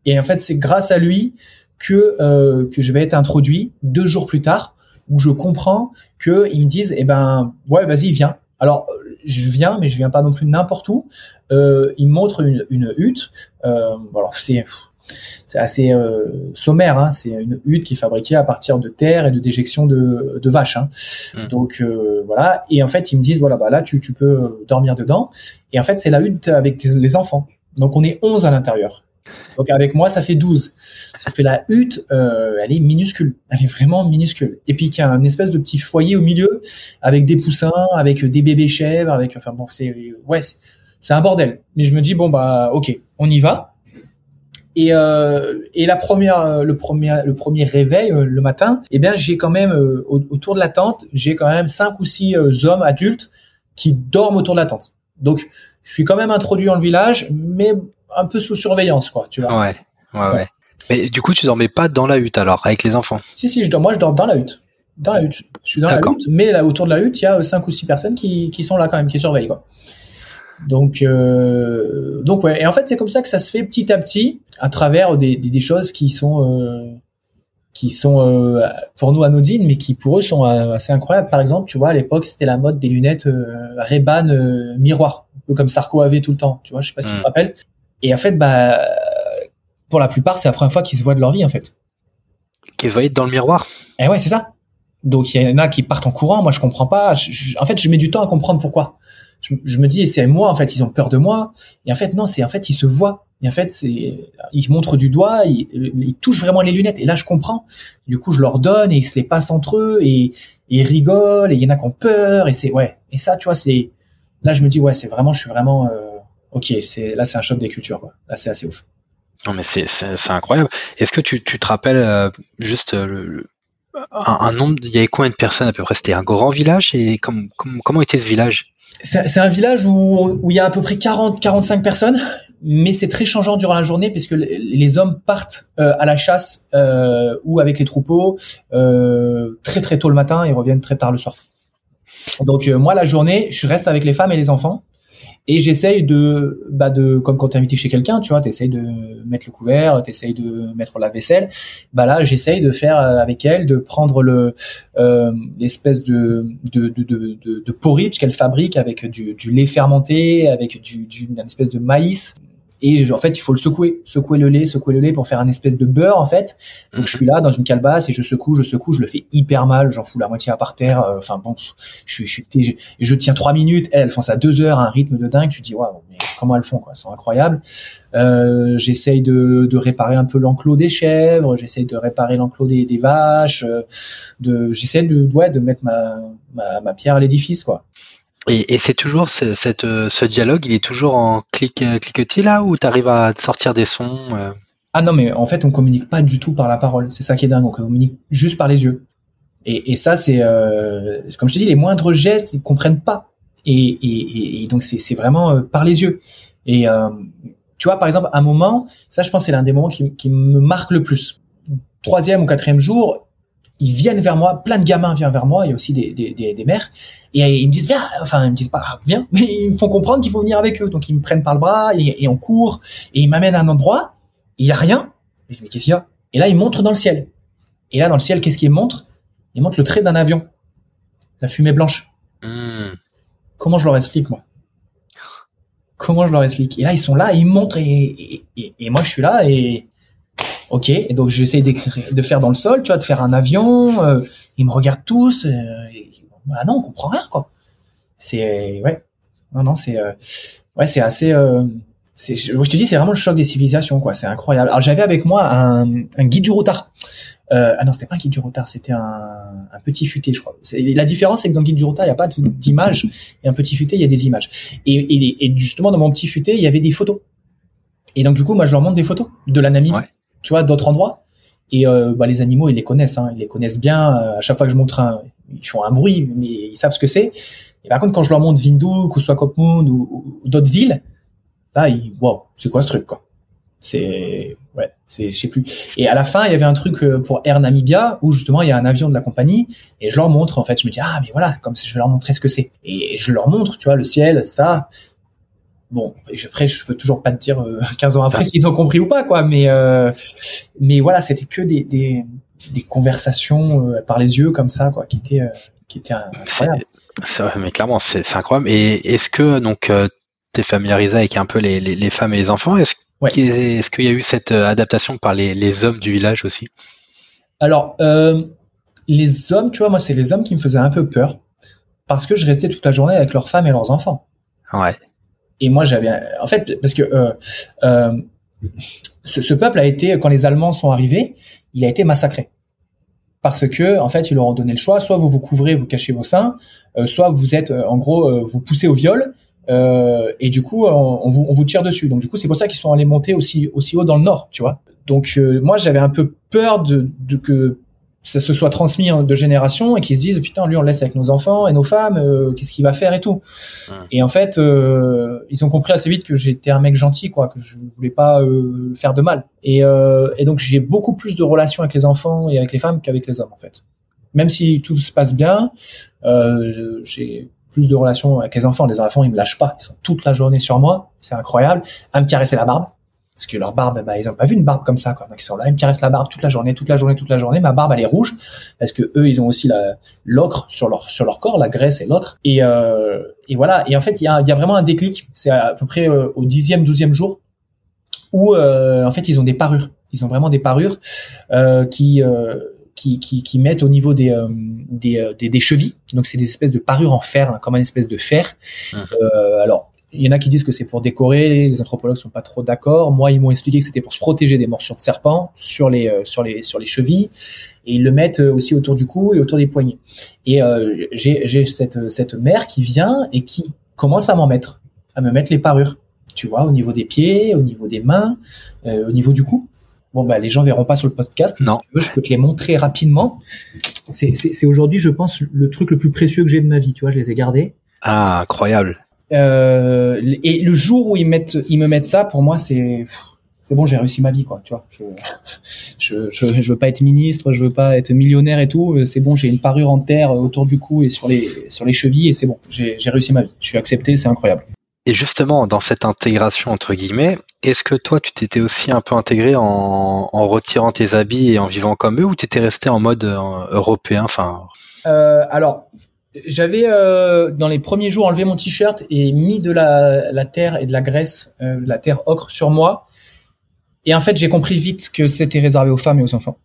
Et en fait, c'est grâce à lui que euh, que je vais être introduit deux jours plus tard où je comprends que ils me disent, eh ben, ouais, vas-y, viens. Alors, je viens, mais je viens pas non plus n'importe où. Euh, ils me montrent une, une hutte. Euh, alors, c'est c'est assez euh, sommaire. Hein. C'est une hutte qui est fabriquée à partir de terre et de déjection de, de vaches. Hein. Mmh. Donc euh, voilà. Et en fait, ils me disent voilà, bah là, tu, tu peux dormir dedans. Et en fait, c'est la hutte avec les enfants. Donc on est 11 à l'intérieur. Donc avec moi, ça fait 12. Sauf que la hutte, euh, elle est minuscule. Elle est vraiment minuscule. Et puis il y a un espèce de petit foyer au milieu avec des poussins, avec des bébés chèvres, avec enfin bon, c'est ouais, c'est un bordel. Mais je me dis bon bah ok, on y va. Et, euh, et la première, le premier, le premier réveil euh, le matin, eh bien j'ai quand même euh, autour de la tente, j'ai quand même cinq ou six euh, hommes adultes qui dorment autour de la tente. Donc je suis quand même introduit dans le village, mais un peu sous surveillance, quoi, tu vois. Ouais, ouais, ouais. Mais du coup, tu dormais pas dans la hutte alors, avec les enfants? Si, si, je dors, moi je dors dans la hutte. Dans la hutte. Je suis dans la hutte, mais là, autour de la hutte, il y a cinq ou six personnes qui, qui sont là quand même, qui surveillent, quoi. Donc, euh, donc ouais. Et en fait, c'est comme ça que ça se fait petit à petit, à travers des, des, des choses qui sont, euh, qui sont euh, pour nous anodines, mais qui pour eux sont euh, assez incroyables. Par exemple, tu vois, à l'époque, c'était la mode des lunettes euh, Ray-Ban euh, miroir, un peu comme Sarko avait tout le temps. Tu vois, je sais pas si tu te mm. rappelles. Et en fait, bah, pour la plupart, c'est la première fois qu'ils se voient de leur vie, en fait. Qu'ils se voyaient dans le miroir. Et eh ouais, c'est ça. Donc il y en a qui partent en courant. Moi, je comprends pas. en fait, je mets du temps à comprendre pourquoi. Je, je me dis, c'est moi. En fait, ils ont peur de moi. Et en fait, non, c'est en fait, ils se voient. Et en fait, ils montrent du doigt, ils, ils, touchent vraiment les lunettes. Et là, je comprends. Du coup, je leur donne et ils se les passent entre eux et, et ils rigolent. Et il y en a qui ont peur. Et c'est ouais. Et ça, tu vois, c'est là, je me dis ouais, c'est vraiment, je suis vraiment euh, ok. C'est là, c'est un choc des cultures. Quoi. Là, c'est assez ouf. Non, mais c'est incroyable. Est-ce que tu, tu, te rappelles euh, juste euh, le, un, un, nombre, il y avait combien de personnes à peu près? C'était un grand village? Et comme, comme, comment était ce village? C'est un village où, où il y a à peu près 40-45 personnes, mais c'est très changeant durant la journée puisque les hommes partent euh, à la chasse euh, ou avec les troupeaux euh, très très tôt le matin et reviennent très tard le soir. Donc moi la journée, je reste avec les femmes et les enfants et j'essaye de bah de comme quand t'es invité chez quelqu'un tu vois t'essayes de mettre le couvert t'essayes de mettre la vaisselle. Bah là j'essaye de faire euh, avec elle de prendre le euh, l'espèce de de, de, de, de porridge qu'elle fabrique avec du, du lait fermenté avec du, du une espèce de maïs et en fait il faut le secouer secouer le lait secouer le lait pour faire un espèce de beurre en fait. Donc je suis là dans une calebasse et je secoue je secoue je le fais hyper mal j'en fous la moitié à par terre euh, enfin bon je, je, je, je tiens trois minutes elles, elles font ça deux heures à un rythme de dingue tu te dis waouh mais comment elles font quoi elles sont incroyables. Euh, j'essaye de, de réparer un peu l'enclos des chèvres j'essaye de réparer l'enclos des, des vaches euh, de j'essaie de ouais de mettre ma ma, ma pierre à l'édifice quoi et, c'est toujours ce, cette, ce dialogue, il est toujours en clic, euh, cliquetis là, ou tu arrives à sortir des sons euh... Ah non, mais en fait, on communique pas du tout par la parole. C'est ça qui est dingue. On communique juste par les yeux. Et, et ça, c'est euh, comme je te dis, les moindres gestes, ils comprennent pas. Et, et, et donc, c'est vraiment euh, par les yeux. Et euh, tu vois, par exemple, un moment, ça, je pense, c'est l'un des moments qui me marque le plus. Troisième ou quatrième jour, ils viennent vers moi, plein de gamins viennent vers moi, il y a aussi des, des, des, des mères, et ils me disent viens, enfin ils me disent pas viens, mais ils me font comprendre qu'il faut venir avec eux, donc ils me prennent par le bras et, et on court, et ils m'amènent à un endroit, il y a rien, et je dis mais qu'est-ce qu'il y a? Et là ils montrent dans le ciel, et là dans le ciel qu'est-ce qu'ils montrent? Ils montrent le trait d'un avion, la fumée blanche. Mmh. Comment je leur explique moi? Comment je leur explique? Et là ils sont là, et ils montrent, et, et, et moi je suis là, et Ok, et donc j'essaye d'écrire, de faire dans le sol, tu vois, de faire un avion. Euh, ils me regardent tous. Euh, bah non, on comprend rien, quoi. C'est ouais, non, non, c'est euh, ouais, c'est assez. Euh, c'est, je te dis, c'est vraiment le choc des civilisations, quoi. C'est incroyable. Alors j'avais avec moi un, un guide du routard. Euh, ah non, c'était pas un guide du routard, c'était un, petit futé, je crois. La différence, c'est que dans le guide du routard, il n'y a pas d'image, et un petit futé, il y a des images. Et, et, et, justement, dans mon petit futé, il y avait des photos. Et donc du coup, moi, je leur montre des photos de la Namibie. Ouais tu vois, d'autres endroits. Et euh, bah, les animaux, ils les connaissent, hein, ils les connaissent bien. Euh, à chaque fois que je montre un, ils font un bruit, mais ils savent ce que c'est. Et par contre, quand je leur montre Windhoek ou Swakopmund ou, ou d'autres villes, là, ils, wow, c'est quoi ce truc, quoi? C'est, ouais, c'est, je sais plus. Et à la fin, il y avait un truc euh, pour Air Namibia où justement il y a un avion de la compagnie et je leur montre. En fait, je me dis ah mais voilà, comme si je vais leur montrer ce que c'est. Et je leur montre, tu vois, le ciel, ça, bon après je peux toujours pas te dire euh, 15 ans après s'ils ont compris ou pas quoi mais euh, mais voilà c'était que des, des des conversations par les yeux comme ça, quoi, qui étaient qui étaient incroyables. C'est vrai, mais clairement, c'est incroyable. Et est-ce que donc tu es familiarisé avec un peu les, les, femmes et les enfants? Est-ce est qu'il y a eu cette adaptation par les, les hommes du village aussi? Alors, euh, les hommes, tu vois, moi, c'est les hommes qui me faisaient un peu peur parce que je restais toute la journée avec leurs femmes et leurs enfants. Ouais. Et moi, j'avais, en fait, parce que euh, euh, ce, peuple a été, quand les Allemands sont arrivés, il a été massacré parce que, en fait, ils leur ont donné le choix soit vous vous couvrez, vous cachez vos seins, euh, soit vous êtes, en gros, vous poussez au viol. et du coup, on, vous, on vous tire dessus. Donc du coup, c'est pour ça qu'ils sont allés monter aussi aussi haut dans le nord, tu vois. Donc moi, j'avais un peu peur de, de que ça se soit transmis de génération et qu'ils se disent putain lui on le laisse avec nos enfants et nos femmes euh, qu'est-ce qu'il va faire et tout. Et en fait euh, ils ont compris assez vite que j'étais un mec gentil quoi que je voulais pas euh, faire de mal. Et, et donc j'ai beaucoup plus de relations avec les enfants et avec les femmes qu'avec les hommes en fait. Même si tout se passe bien j'ai plus de relations avec les enfants. Les enfants ils me lâchent pas. Ils sont toute la journée sur moi. C'est incroyable. À me caresser la barbe parce que leur barbe, bah, ils ont pas vu une barbe comme ça, quoi. Donc ils sont là, ils me caressent la barbe toute la journée, toute la journée, toute la journée. Ma barbe, elle est rouge parce que eux, ils ont aussi l'ocre sur leur sur leur corps, la graisse et l'ocre. Et euh, et voilà. Et en fait, il y a y a vraiment un déclic. C'est à peu près euh, au dixième, douzième jour où euh, en fait ils ont des parures. Ils ont vraiment des parures euh, qui qui, qui, qui, mettent au niveau des, des, des, chevilles. Donc c'est des espèces de parures en fer, hein, comme une espèce de fer. Mmh. Euh, alors il y en a qui disent que c'est pour décorer, les anthropologues sont pas trop d'accord. Moi, ils m'ont expliqué que c'était pour se protéger des morsures de serpents sur les euh, sur les sur les chevilles et ils le mettent euh, aussi autour du cou et autour des poignets. Et euh, j'ai j'ai cette cette mère qui vient et qui commence à m'en mettre, à me mettre les parures. Tu vois, au niveau des pieds, au niveau des mains, au niveau du cou. Bon bah les gens verront pas sur le podcast. Non. je peux te les montrer rapidement. C'est c'est aujourd'hui, je pense, le truc le plus précieux que j'ai de ma vie. Tu vois, je les ai gardés. Ah, incroyable. Euh, et le jour où ils mettent, ils me mettent ça, pour moi, c'est c'est bon, j'ai réussi ma vie, quoi. Tu vois, je, je, je, je, veux pas être ministre, je veux pas être millionnaire et tout. C'est bon, j'ai une parure en terre autour du cou et sur les sur les chevilles et c'est bon. J'ai réussi ma vie. Je suis accepté, c'est incroyable. Et justement, dans cette intégration entre guillemets, est-ce que toi, tu t'étais aussi un peu intégré en, en, retirant tes habits et en vivant comme eux, ou tu étais resté en mode euh, européen, enfin? Euh, Alors, j'avais euh, dans les premiers jours enlevé mon t-shirt et mis de la, la, terre et de la graisse, euh, la terre ocre sur moi. Et en fait, j'ai compris vite que c'était réservé aux femmes et aux enfants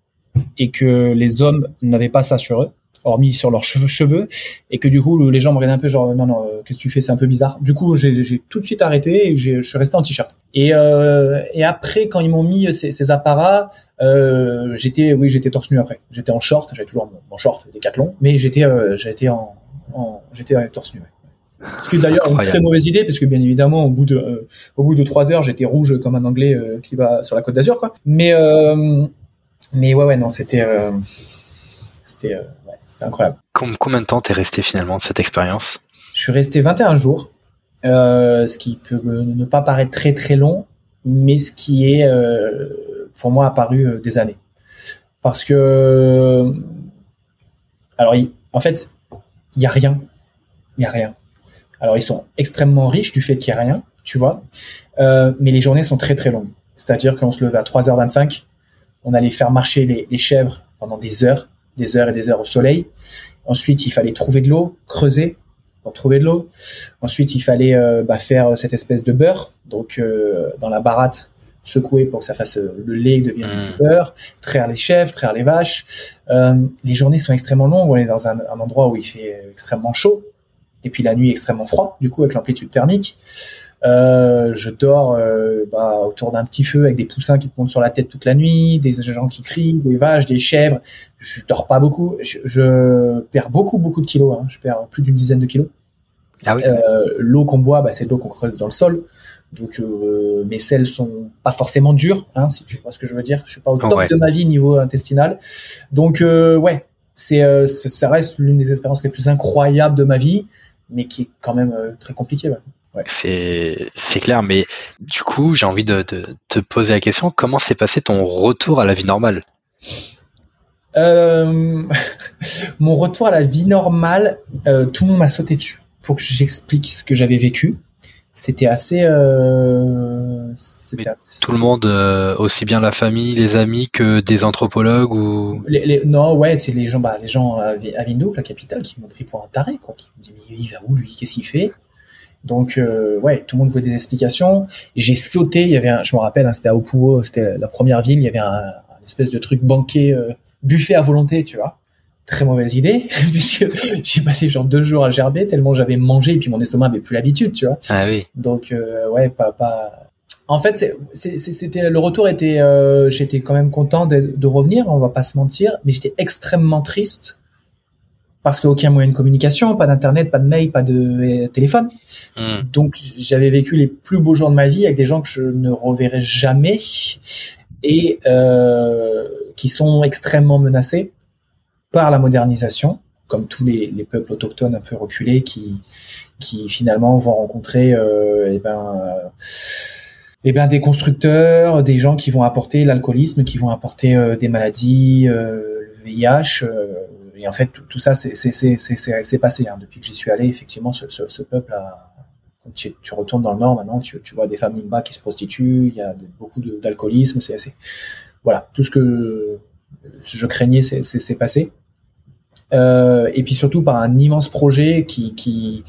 et que les hommes n'avaient pas ça sur eux, hormis sur leurs cheveux, et que du coup les gens me regardaient un peu genre non non, euh, qu'est-ce que tu fais, c'est un peu bizarre. Du coup, j'ai tout de suite arrêté et je suis resté en t-shirt. Et, euh, et après, quand ils m'ont mis ces, ces apparats, euh, j'étais oui j'étais torse nu après. J'étais en short, j'avais toujours mon, mon short décathlon, mais j'étais j'étais en j'étais torse nu. Ce qui est d'ailleurs une très mauvaise idée, parce que bien évidemment, au bout de, euh, au bout de trois heures, j'étais rouge comme un Anglais euh, qui va sur la Côte d'Azur, quoi. Mais, euh, mais ouais, ouais, non, c'était, c'était, c'était incroyable. Combien de temps t'es resté finalement de cette expérience? Je suis resté 21 jours, ce qui peut ne pas paraître très très long, mais ce qui est pour moi apparu des années, parce que, alors, en fait, il y a rien. Il y a rien. Alors ils sont extrêmement riches du fait qu'il y a rien, tu vois. Euh, mais les journées sont très très longues. C'est-à-dire qu'on se levait à 3h25, on allait faire marcher les, chèvres pendant des heures, des heures et des heures au soleil. Ensuite, il fallait trouver de l'eau, creuser pour trouver de l'eau. Ensuite, il fallait euh, bah, faire cette espèce de beurre. Donc, euh, dans la baratte, secouer pour que ça fasse euh, le lait devienne mmh. du beurre, traire les chèvres, traire les vaches. Euh, les journées sont extrêmement longues. On est dans un, un, endroit où il fait extrêmement chaud et puis la nuit extrêmement froid. Du coup, avec l'amplitude thermique, euh, je dors euh, bah, autour d'un petit feu avec des poussins qui te montent sur la tête toute la nuit, des gens qui crient, des vaches, des chèvres. Je dors pas beaucoup. Je, je perds beaucoup beaucoup de kilos. Hein. Je perds plus d'une dizaine de kilos. Ah oui. Euh, l'eau qu'on boit, bah, c'est de l'eau qu'on creuse dans le sol. Donc euh, mes selles sont pas forcément dures, hein, si tu vois ce que je veux dire. Je suis pas au top de ma vie niveau intestinal. Donc euh, ouais, c'est euh, ça reste l'une des expériences les plus incroyables de ma vie, mais qui est quand même euh, très compliquée. Ouais. Ouais. C'est c'est clair, mais du coup j'ai envie de, te poser la question comment s'est passé ton retour à la vie normale? Mon retour à la vie normale, tout le monde m'a sauté dessus pour que j'explique ce que j'avais vécu. C'était assez, euh, Tout le monde, euh, aussi bien la famille, les amis que des anthropologues ou. non, ouais, c'est les gens, bah, les gens à, Windhoek, la capitale, qui m'ont pris pour un taré, quoi. Qui m'ont dit mais il va où lui? Qu'est-ce qu'il fait? Donc euh, ouais, tout le monde voulait des explications. J'ai sauté. Il y avait, un, je me rappelle, hein, c'était à Opuo, c'était la première ville. Il y avait un, un espèce de truc banquet, euh, buffet à volonté, tu vois très mauvaise idée puisque j'ai passé genre deux jours à gerber tellement j'avais mangé et puis mon estomac avait plus l'habitude tu vois. Ah oui. Donc euh, ouais pas pas. En fait c'était le retour était euh, j'étais quand même content de, de, revenir on va pas se mentir mais j'étais extrêmement triste parce qu'aucun moyen de communication pas d'internet pas de mail pas de euh, téléphone. Hmm. donc j'avais vécu les plus beaux jours de ma vie avec des gens que je ne reverrai jamais et euh, qui sont extrêmement menacés par la modernisation, comme tous les, peuples autochtones un peu reculés qui, qui finalement vont rencontrer euh, eh ben, euh, eh ben, des constructeurs, des gens qui vont apporter l'alcoolisme, qui vont apporter euh, des maladies, le VIH. et en fait, tout, ça, c'est passé. Hein. Depuis que j'y suis allé, effectivement, ce, ce, peuple a, quand tu, retournes dans le nord maintenant, tu, tu vois des familles bas qui se prostituent, il y a beaucoup d'alcoolisme, c'est assez. Voilà, tout ce que je craignais, c'est passé. Euh, et puis surtout par un immense projet qui qui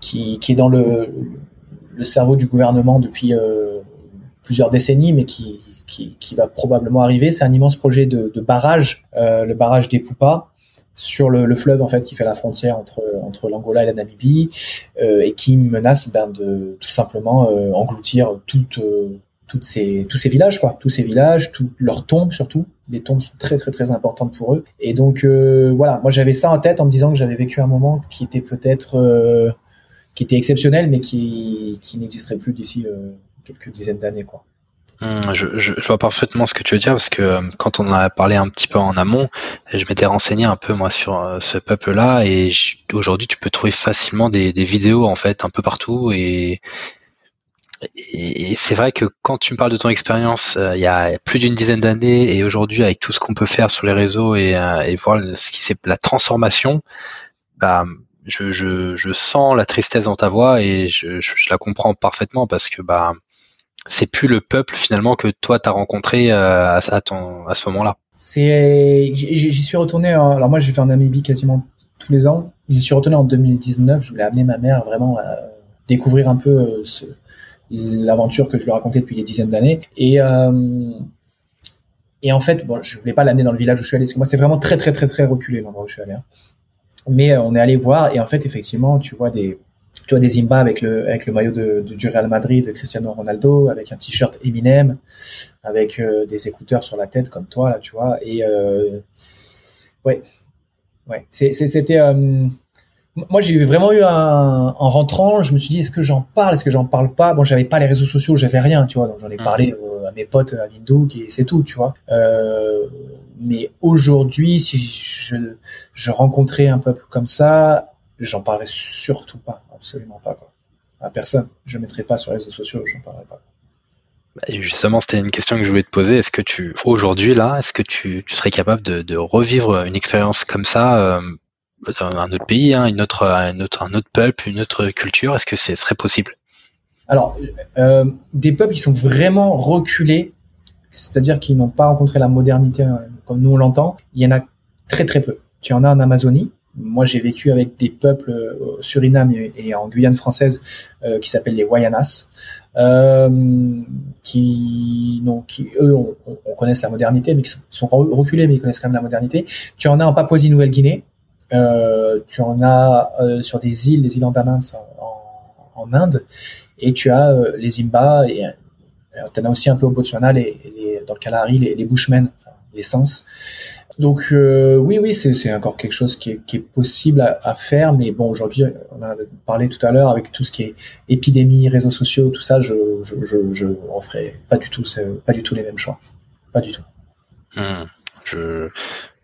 qui, est dans le, le cerveau du gouvernement depuis euh, plusieurs décennies, mais qui, qui, qui va probablement arriver. C'est un immense projet de, barrage, euh, le barrage des Poupas sur le, le, fleuve en fait qui fait la frontière entre entre l'Angola et la Namibie et qui menace ben, de tout simplement engloutir toute toutes ces, tous ces villages, quoi, tous ces villages, leurs tombes surtout. Les tombes sont très très très importantes pour eux. Et donc euh, voilà, moi j'avais ça en tête en me disant que j'avais vécu un moment qui était peut-être euh, qui était exceptionnel, mais qui qui n'existerait plus d'ici euh, quelques dizaines d'années, quoi. Hum, je, je, vois parfaitement ce que tu veux dire parce que quand on en a parlé un petit peu en amont, je m'étais renseigné un peu moi sur ce peuple-là et aujourd'hui tu peux trouver facilement des, des, vidéos en fait un peu partout et, et, c'est vrai que quand tu me parles de ton expérience euh, il y a plus d'une dizaine d'années et aujourd'hui avec tout ce qu'on peut faire sur les réseaux et, euh, voir ce qui c'est la transformation, bah, je, je, je, sens la tristesse dans ta voix et je, je, la comprends parfaitement parce que bah c'est plus le peuple finalement que toi t'as rencontré euh, à, ton à ce moment-là. C'est j'y suis retourné alors moi je vais en Namibie quasiment tous les ans. J'y suis retourné en 2019. Je voulais amener ma mère vraiment à découvrir un peu ce, l'aventure que je lui racontais depuis des dizaines d'années. Et euh, et en fait, bon, je voulais pas l'amener dans le village où je suis allé, parce que moi c'était vraiment très très très très reculé l'endroit où je suis allé. Hein. Mais euh, on est allé voir et en fait effectivement tu vois des tu vois des Zimba avec le avec le maillot de, du Real Madrid de Cristiano Ronaldo, avec un t-shirt Eminem, avec euh, des écouteurs sur la tête comme toi là, tu vois. Et euh, ouais, ouais, c'était moi, j'ai vraiment eu un, en rentrant, je me suis dit, est-ce que j'en parle, est-ce que j'en parle pas? Bon, j'avais pas les réseaux sociaux, j'avais rien, tu vois, donc j'en ai mmh. parlé euh, à mes potes à Windhoek et c'est tout, tu vois. Euh, mais aujourd'hui, si je, je rencontrais un peuple comme ça, j'en parlerais surtout pas, absolument pas, quoi. À personne. Je mettrais pas sur les réseaux sociaux, j'en parlerais pas. Bah, justement, c'était une question que je voulais te poser. Est-ce que tu, aujourd'hui, là, est-ce que tu, tu, serais capable de, de revivre une expérience comme ça euh, un autre pays, hein, une autre, un, autre, un autre peuple, une autre culture Est-ce que ce serait possible? Alors, euh, des peuples qui sont vraiment reculés, c'est-à-dire qui n'ont pas rencontré la modernité euh, comme nous on l'entend, il y en a très très peu. Tu en as en Amazonie. Moi, j'ai vécu avec des peuples euh, au Suriname et, en Guyane française qui s'appellent les Wayanas, qui, non, qui eux, on, on, connaissent la modernité, mais qui sont, sont, reculés, mais ils connaissent quand même la modernité. Tu en as en Papouasie-Nouvelle-Guinée, euh, tu en as euh, sur des îles, les îles Andamans en, en, Inde, et tu as euh, les Imba, et tu en as aussi un peu au Botswana, les, les, dans le Kalahari, les, les Bushmen, les Sens. Donc oui, oui, c'est encore quelque chose qui est, qui est possible à, à, faire, mais bon, aujourd'hui, on a parlé tout à l'heure avec tout ce qui est épidémie, réseaux sociaux, tout ça, je je je, je referai pas du tout, pas du tout les mêmes choix, pas du tout. Mmh. Je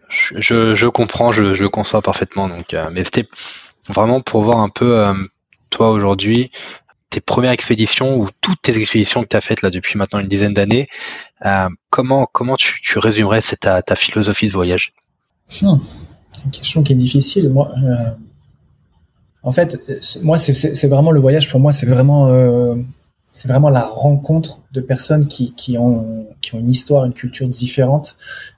je, je comprends, je, je, le conçois parfaitement. Donc, euh, mais c'était vraiment pour voir un peu, euh, toi aujourd'hui, tes premières expéditions ou toutes tes expéditions que tu as faites là depuis maintenant une dizaine d'années, euh, comment, comment tu, tu résumerais cette, ta, philosophie de voyage? Hmm. Une question qui est difficile. Moi, En fait, moi, c'est vraiment le voyage. Pour moi, c'est vraiment, euh, c'est vraiment la rencontre de personnes qui, qui ont, qui ont une histoire, une culture différente,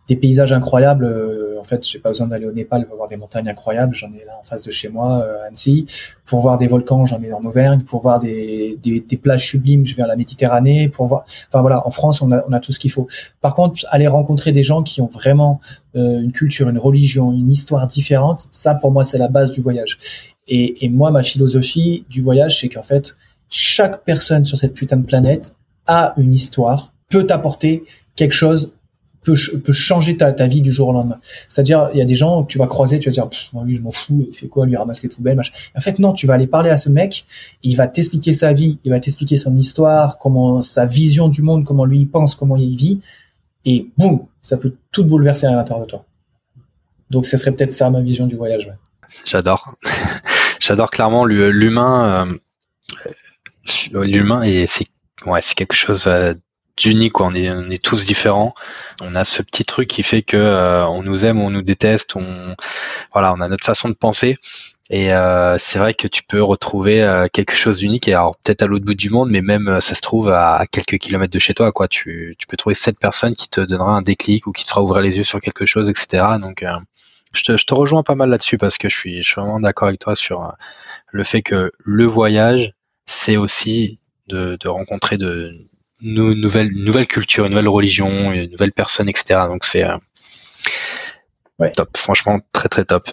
des paysages incroyables. Euh, en fait, j'ai pas besoin d'aller au Népal pour voir des montagnes incroyables. J'en ai là en face de chez moi, euh, Annecy. Pour voir des volcans, j'en ai en Auvergne. Pour voir des, des, plages sublimes, je vais à la Méditerranée. Pour voir, enfin voilà, en France, on a, tout ce qu'il faut. Par contre, aller rencontrer des gens qui ont vraiment euh, une culture, une religion, une histoire différente, ça pour moi, c'est la base du voyage. Et moi, ma philosophie du voyage, c'est qu'en fait, chaque personne sur cette putain de planète a une histoire, peut t'apporter quelque chose peut, peut changer ta, ta vie du jour au lendemain. C'est-à-dire, il y a des gens que tu vas croiser, tu vas dire, lui, je m'en fous, il fait quoi, lui ramasse les poubelles, machin. En fait, non, tu vas aller parler à ce mec, il va t'expliquer sa vie, il va t'expliquer son histoire, comment sa vision du monde, comment lui il pense, comment il vit, et boum, ça peut tout bouleverser à l'intérieur de toi. Donc, ce serait peut-être ça ma vision du voyage. Ouais. J'adore. J'adore clairement l'humain. Euh, l'humain et c'est ouais, c'est quelque chose euh, d'unique. On est, on est tous différents. On a ce petit truc qui fait que euh, on nous aime, on nous déteste. On voilà, on a notre façon de penser. Et euh, c'est vrai que tu peux retrouver euh, quelque chose d'unique. Et alors peut-être à l'autre bout du monde, mais même ça se trouve à, quelques kilomètres de chez toi. Quoi, tu, tu peux trouver cette personne qui te donnera un déclic ou qui te fera ouvrir les yeux sur quelque chose, etc. Donc je te, je te rejoins pas mal là-dessus parce que je suis, je suis vraiment d'accord avec toi sur le fait que le voyage, c'est aussi de, de rencontrer de nouvelles, nouvelles cultures, une nouvelle religion, une nouvelle personne, etc. Donc c'est euh, ouais. top, franchement très très top.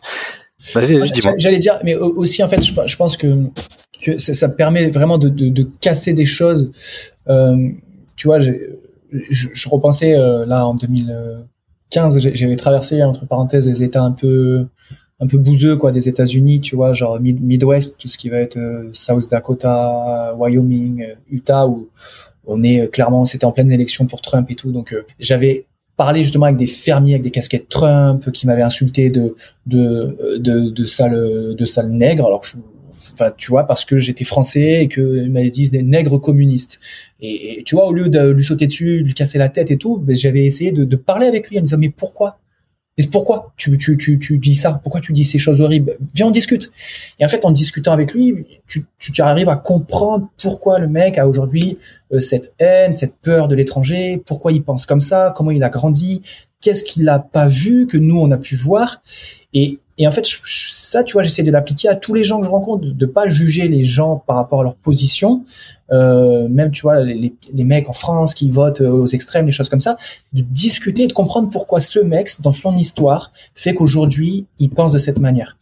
Vas-y. J'allais dire, mais aussi en fait, je, pense que, que ça, ça, permet vraiment de, de, de, casser des choses. Euh, tu vois, je, je, repensais euh, là en 2015, j'avais traversé entre parenthèses les États un peu un peu bouseux quoi des États-Unis, tu vois, genre Midwest, tout ce qui va être South Dakota, Wyoming, Utah, où on est euh, clairement, c'était en pleine élection pour Trump et tout, donc euh, j'avais parlé justement avec des fermiers avec des casquettes Trump qui m'avaient insulté de de de, de sale de sale nègre. Alors je, enfin tu vois parce que j'étais français et que m'avaient dit des nègres communistes. Et, tu vois au lieu de lui sauter dessus lui casser la tête et tout ben, j'avais essayé de, de, parler avec lui en disant mais pourquoi et pourquoi tu, tu, tu, tu dis ça Pourquoi tu dis ces choses horribles? Viens, on discute. Et en fait, en discutant avec lui, tu, tu, tu arrives à comprendre pourquoi le mec a aujourd'hui euh, cette haine, cette peur de l'étranger, pourquoi il pense comme ça, comment il a grandi, qu'est-ce qu'il n'a pas vu que nous, on a pu voir. Et, et en fait, ça, tu vois, j'essaie de l'appliquer à tous les gens que je rencontre, de, de pas juger les gens par rapport à leur position, euh, même tu vois les, les, mecs en France qui votent aux extrêmes, les choses comme ça, de discuter et de comprendre pourquoi ce mec, dans son histoire, fait qu'aujourd'hui il pense de cette manière.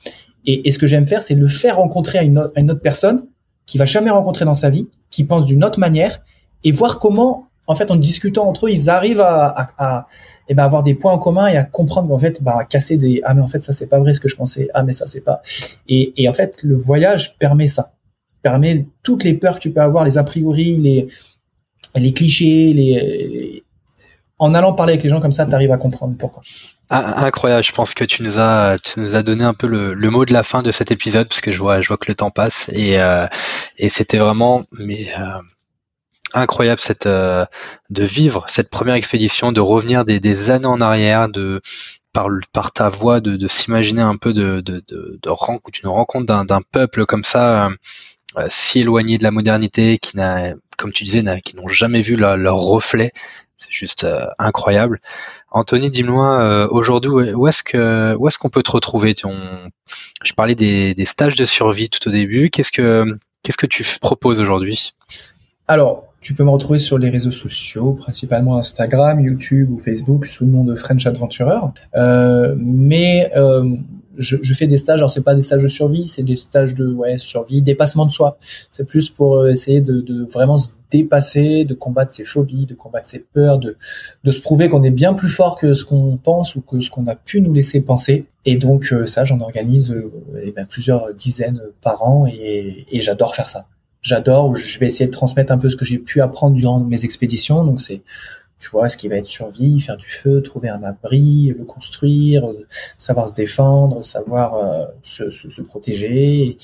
Et, et ce que j'aime faire, c'est le faire rencontrer à une, à une autre personne qui va jamais rencontrer dans sa vie, qui pense d'une autre manière, et voir comment en fait, en discutant entre eux, ils arrivent à, eh ben, avoir des points en commun et à comprendre qu'en fait, bah, casser des ah mais en fait ça c'est pas vrai ce que je pensais, ah mais ça c'est pas. Et, en fait, le voyage permet ça, permet toutes les peurs que tu peux avoir, les a priori, les les clichés, les, en allant parler avec les gens comme ça, tu arrives à comprendre pourquoi. Ah, incroyable, je pense que tu nous as tu nous as donné un peu le, le, mot de la fin de cet épisode parce que je vois je vois que le temps passe et euh, et c'était vraiment mais euh, incroyable cette euh, de vivre cette première expédition, de revenir des, des années en arrière, de par, par ta voix, de, de s'imaginer un peu de, de, de, de rencontre, une rencontre d'un peuple comme ça, euh, si éloigné de la modernité, qui n'a, comme tu disais, qui n'ont jamais vu leur, leur reflet. C'est juste euh, incroyable. Anthony, dis-moi aujourd'hui où est-ce que où est-ce qu'on peut te retrouver? On, Je parlais des, des stages de survie tout au début. Qu'est-ce que qu'est-ce que tu proposes aujourd'hui? Alors, tu peux me retrouver sur les réseaux sociaux, principalement Instagram, YouTube ou Facebook sous le nom de French Adventurer. Euh, mais euh, je, je, fais des stages, alors c'est pas des stages de survie, c'est des stages de ouais, survie, dépassement de soi. C'est plus pour euh, essayer de, de, vraiment se dépasser, de combattre ses phobies, de combattre ses peurs, de, de se prouver qu'on est bien plus fort que ce qu'on pense ou que ce qu'on a pu nous laisser penser. Et donc euh, ça, j'en organise euh, eh ben, plusieurs dizaines par an et, et j'adore faire ça j'adore, je vais essayer de transmettre un peu ce que j'ai pu apprendre durant mes expéditions. Donc c'est, tu vois, ce qui va être survie, faire du feu, trouver un abri, le construire, savoir se défendre, savoir euh, se, protéger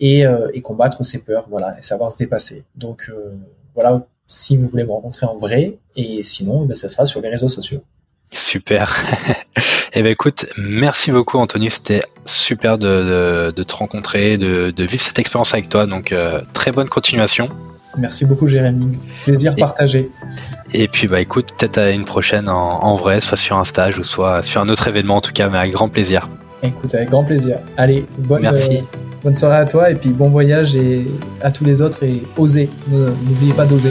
et, euh, et, combattre ses peurs, voilà, et savoir se dépasser. Donc euh, voilà, si vous voulez me rencontrer en vrai, et sinon, eh ben, ça sera sur les réseaux sociaux. Super. eh ben écoute, merci beaucoup Anthony, c'était super de, te rencontrer, de, vivre cette expérience avec toi, donc euh, très bonne continuation. Merci beaucoup Jérémy, plaisir partagé. Et puis bah écoute, peut-être à une prochaine en, vrai, soit sur un stage ou soit sur un autre événement en tout cas, mais avec grand plaisir. Écoute, avec grand plaisir. Allez, bonne, Merci. Euh, bonne soirée à toi et puis bon voyage et à tous les autres et osez, n'oubliez pas d'oser.